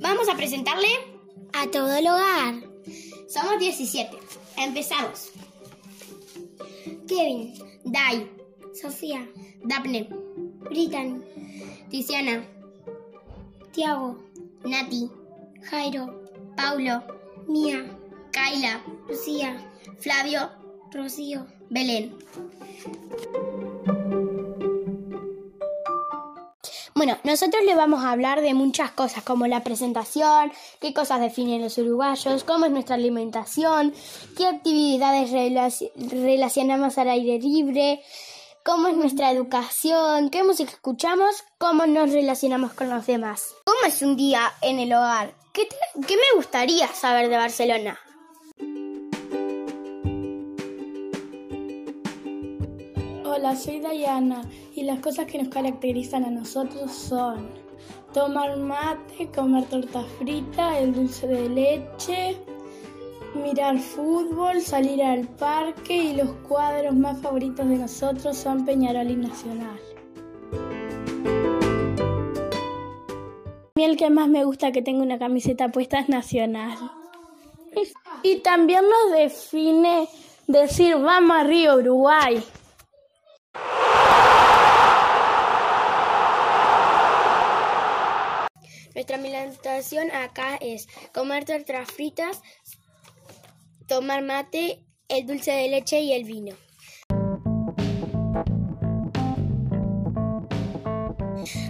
Vamos a presentarle a todo el hogar. Somos 17. Empezamos. Kevin, Dai, Sofía, Daphne, Brittany, Tiziana, Tiago, Nati, Jairo, Paulo, Mía, Kaila, Lucía, Flavio, Rocío. Belén. Bueno, nosotros le vamos a hablar de muchas cosas, como la presentación, qué cosas definen los uruguayos, cómo es nuestra alimentación, qué actividades relacionamos al aire libre, cómo es nuestra educación, qué música escuchamos, cómo nos relacionamos con los demás. ¿Cómo es un día en el hogar? ¿Qué, qué me gustaría saber de Barcelona? Hola, soy Dayana y las cosas que nos caracterizan a nosotros son tomar mate, comer torta frita, el dulce de leche, mirar fútbol, salir al parque y los cuadros más favoritos de nosotros son Peñarol y Nacional. A mí el que más me gusta que tenga una camiseta puesta es Nacional. Y también nos define decir vamos a Río, Uruguay. Nuestra alimentación acá es comer tortas fritas, tomar mate, el dulce de leche y el vino.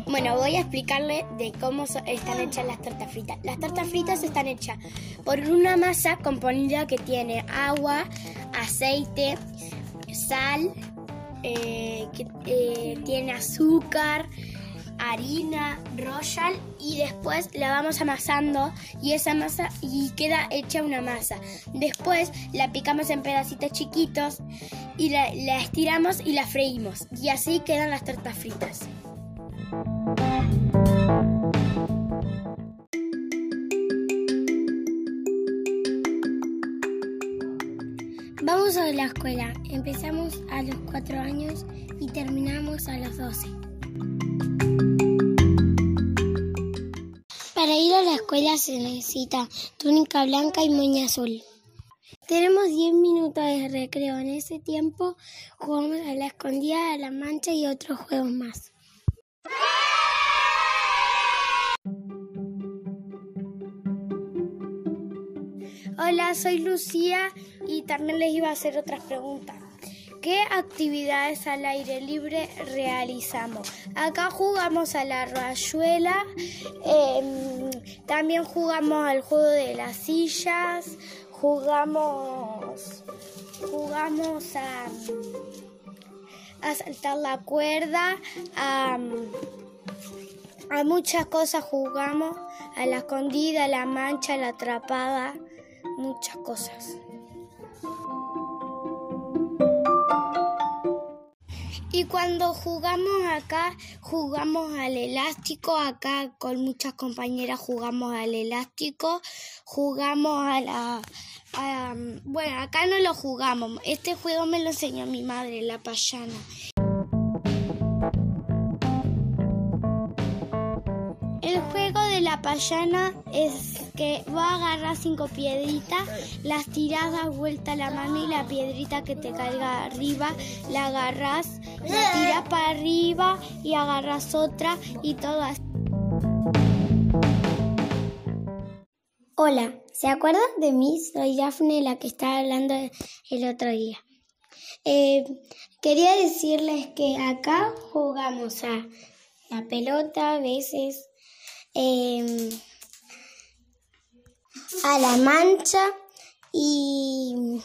Bueno, voy a explicarle de cómo están hechas las tortas fritas. Las tortas fritas están hechas por una masa componida que tiene agua, aceite, sal, eh, que eh, tiene azúcar, harina, royal y después la vamos amasando y esa masa y queda hecha una masa. Después la picamos en pedacitos chiquitos y la, la estiramos y la freímos y así quedan las tortas fritas. Vamos a la escuela. Empezamos a los 4 años y terminamos a los 12. Para ir a la escuela se necesita túnica blanca y moña azul. Tenemos 10 minutos de recreo. En ese tiempo jugamos a la escondida, a la mancha y otros juegos más. Hola, soy Lucía y también les iba a hacer otras preguntas. ¿Qué actividades al aire libre realizamos? Acá jugamos a la rayuela, em, también jugamos al juego de las sillas, jugamos, jugamos a, saltar la cuerda, a, a muchas cosas jugamos, a la escondida, a la mancha, a la atrapada, muchas cosas. Y cuando jugamos acá, jugamos al elástico, acá con muchas compañeras jugamos al elástico, jugamos a la... bueno, acá no lo jugamos, este juego me lo enseñó mi madre, la payana. El juego de la payana es que a agarrar cinco piedritas, las tirás, das vuelta la mano y la piedrita que te caiga arriba la agarras, la tiras para arriba y agarras otra y todo así. Hola, ¿se acuerdan de mí? Soy Dafne, la que estaba hablando el otro día. Eh, quería decirles que acá jugamos a la pelota, a veces eh, a la mancha y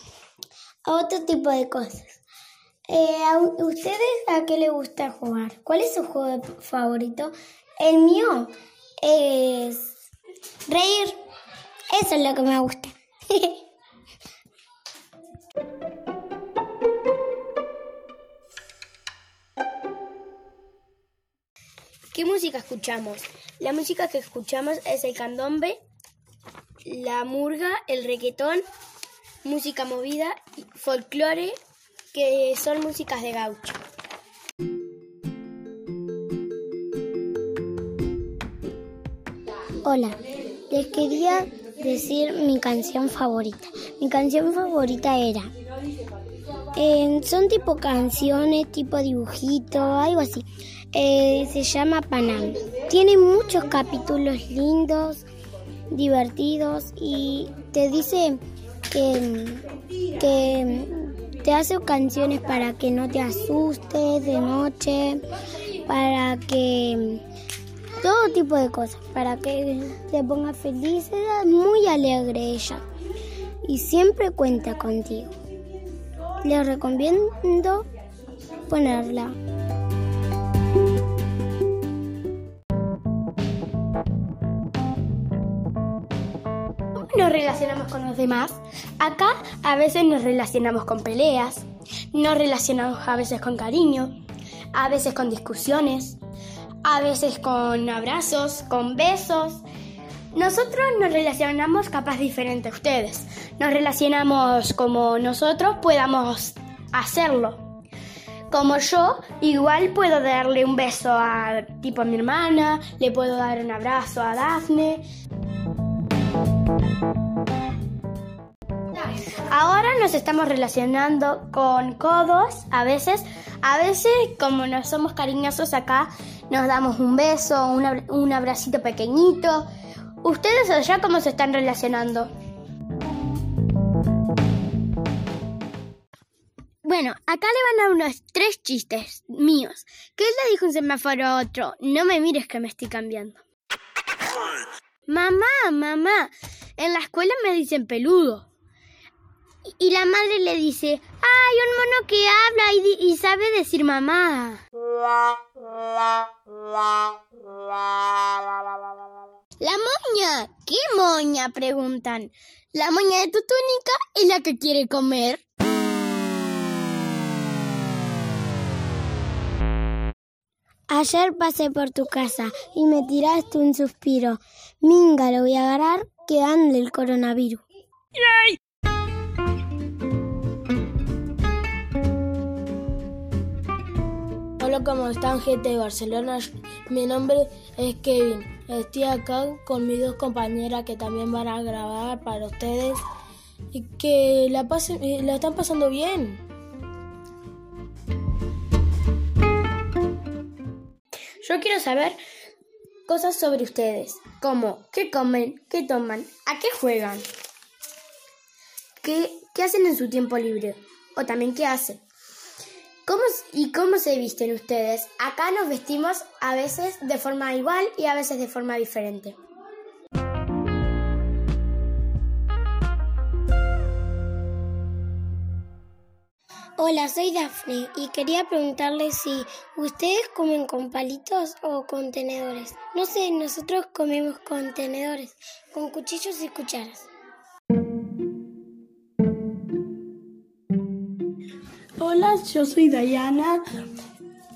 a otro tipo de cosas. Eh, ¿a u- ¿Ustedes a qué les gusta jugar? ¿Cuál es su juego favorito? El mío es reír. Eso es lo que me gusta. ¿Qué música escuchamos? La música que escuchamos es el candombe, la murga, el reggaetón, música movida, folclore, que son músicas de gaucho. Hola, les quería decir mi canción favorita. Mi canción favorita era... eh, son tipo canciones, tipo dibujito, algo así. Eh, se llama Panam. Tiene muchos capítulos lindos, divertidos y te dice que, que te hace canciones para que no te asustes de noche, para que todo tipo de cosas, para que te pongas feliz. Es muy alegre ella y siempre cuenta contigo. Les recomiendo ponerla. Nos relacionamos con los demás? Acá a veces nos relacionamos con peleas, nos relacionamos a veces con cariño, a veces con discusiones, a veces con abrazos, con besos. Nosotros nos relacionamos capaz diferente a ustedes. Nos relacionamos como nosotros podamos hacerlo. Como yo, igual puedo darle un beso a tipo a mi hermana, le puedo dar un abrazo a Dafne. Ahora nos estamos relacionando con codos, a veces, a veces como no somos cariñosos acá, nos damos un beso, un, abra- un abracito pequeñito. ¿Ustedes allá cómo se están relacionando? Bueno, acá le van a unos tres chistes míos. ¿Qué le dijo un semáforo a otro? No me mires que me estoy cambiando. Mamá, mamá, en la escuela me dicen peludo. Y la madre le dice, ¡ay, un mono que habla y, y sabe decir mamá! La moña, ¿qué moña? preguntan. La moña de tu túnica es la que quiere comer. Ayer pasé por tu casa y me tiraste un suspiro. Minga, lo voy a agarrar que ande el coronavirus. Hola, ¿cómo están, gente de Barcelona? Mi nombre es Kevin. Estoy acá con mis dos compañeras que también van a grabar para ustedes y que la, pasen, la están pasando bien. Yo quiero saber cosas sobre ustedes, como qué comen, qué toman, a qué juegan, qué, qué hacen en su tiempo libre o también qué hacen. ¿Cómo, ¿Y cómo se visten ustedes? Acá nos vestimos a veces de forma igual y a veces de forma diferente. Hola, soy Dafne y quería preguntarles si ustedes comen con palitos o con tenedores. No sé, nosotros comemos con tenedores, con cuchillos y cucharas. Hola, yo soy Dayana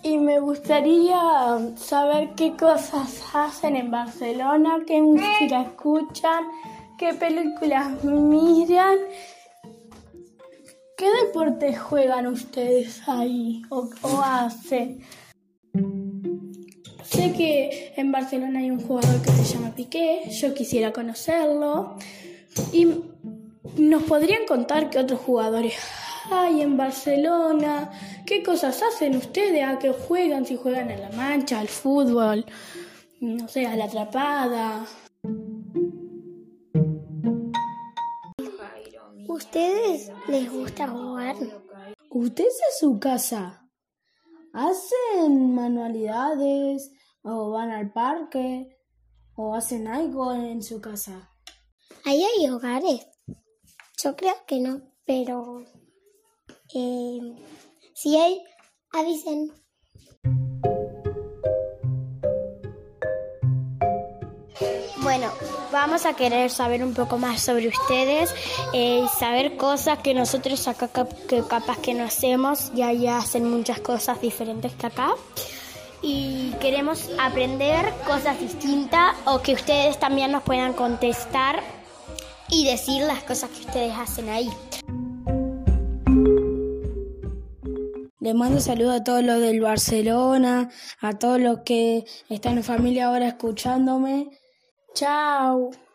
y me gustaría saber qué cosas hacen en Barcelona, qué música escuchan, qué películas miran, qué deportes juegan ustedes ahí o, hacen. Sé que en Barcelona hay un jugador que se llama Piqué, yo quisiera conocerlo y nos podrían contar qué otros jugadores hay en Barcelona, qué cosas hacen ustedes, a qué juegan, si juegan a la mancha, al fútbol, no sé, a la atrapada. ¿Ustedes les gusta jugar? ¿Ustedes en su casa hacen manualidades o van al parque o hacen algo en su casa? Ahí hay hogares. Yo creo que no, pero eh, si hay, avisen. Bueno, vamos a querer saber un poco más sobre ustedes eh, y saber cosas que nosotros acá que capaz que no hacemos y allá hacen muchas cosas diferentes que acá. Y queremos aprender cosas distintas o que ustedes también nos puedan contestar y decir las cosas que ustedes hacen ahí. Les mando saludos a todos los del Barcelona, a todos los que están en familia ahora escuchándome. Tchau!